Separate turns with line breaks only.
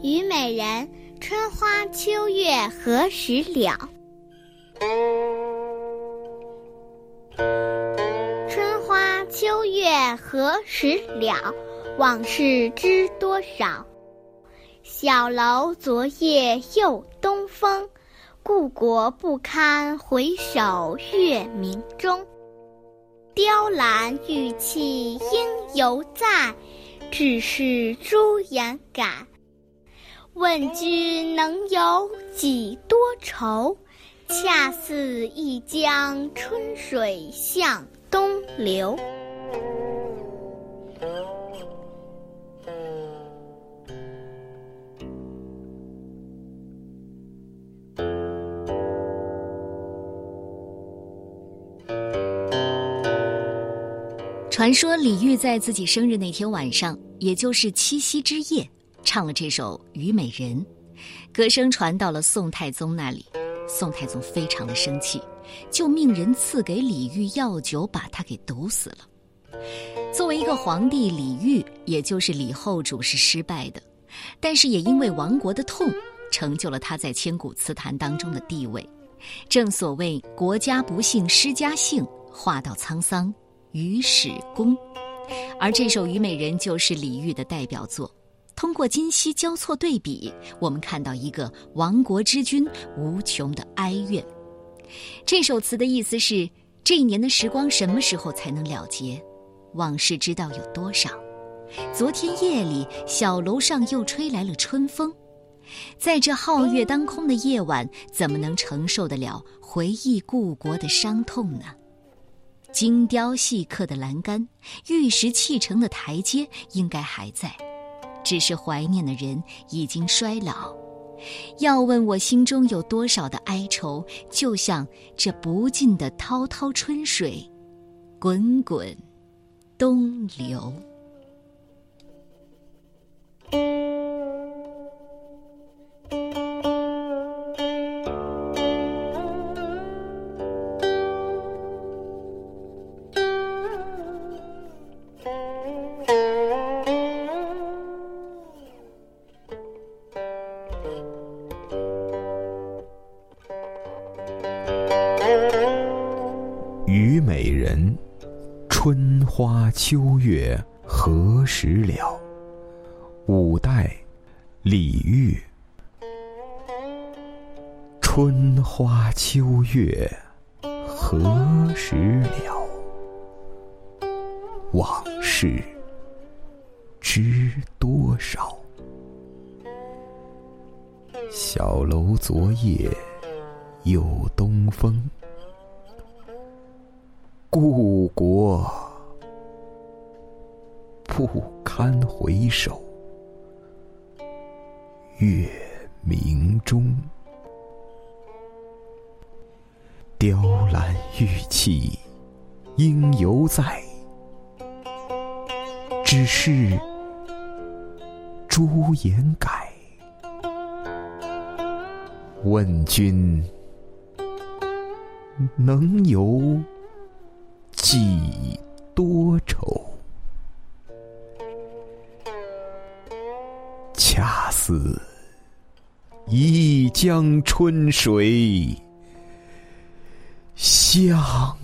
虞美人，春花秋月何时了？春花秋月何时了？往事知多少？小楼昨夜又东风，故国不堪回首月明中。雕栏玉砌应犹在，只是朱颜改。问君能有几多愁？恰似一江春水向东流。
传说李煜在自己生日那天晚上，也就是七夕之夜。唱了这首《虞美人》，歌声传到了宋太宗那里。宋太宗非常的生气，就命人赐给李煜药酒，把他给毒死了。作为一个皇帝，李煜也就是李后主是失败的，但是也因为亡国的痛，成就了他在千古词坛当中的地位。正所谓“国家不幸诗家幸，话到沧桑与史公”，而这首《虞美人》就是李煜的代表作。通过今昔交错对比，我们看到一个亡国之君无穷的哀怨。这首词的意思是：这一年的时光什么时候才能了结？往事知道有多少？昨天夜里，小楼上又吹来了春风。在这皓月当空的夜晚，怎么能承受得了回忆故国的伤痛呢？精雕细刻的栏杆，玉石砌成的台阶，应该还在。只是怀念的人已经衰老，要问我心中有多少的哀愁，就像这不尽的滔滔春水，滚滚东流。
虞美人，春花秋月何时了？五代，李煜。春花秋月何时了？往事知多少？小楼昨夜又东风。故国不堪回首月明中。雕栏玉砌应犹在，只是朱颜改。问君能有？几多愁？恰似一江春水向